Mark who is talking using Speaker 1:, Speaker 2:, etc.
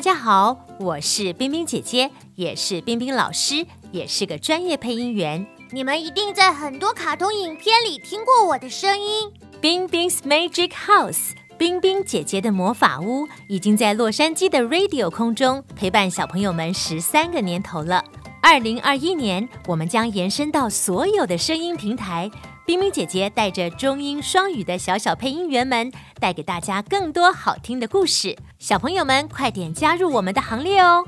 Speaker 1: 大家好，我是冰冰姐姐，也是冰冰老师，也是个专业配音员。
Speaker 2: 你们一定在很多卡通影片里听过我的声音。
Speaker 1: 冰冰 's Magic House，冰冰姐姐的魔法屋，已经在洛杉矶的 Radio 空中陪伴小朋友们十三个年头了。二零二一年，我们将延伸到所有的声音平台。冰冰姐姐带着中英双语的小小配音员们，带给大家更多好听的故事。小朋友们，快点加入我们的行列哦！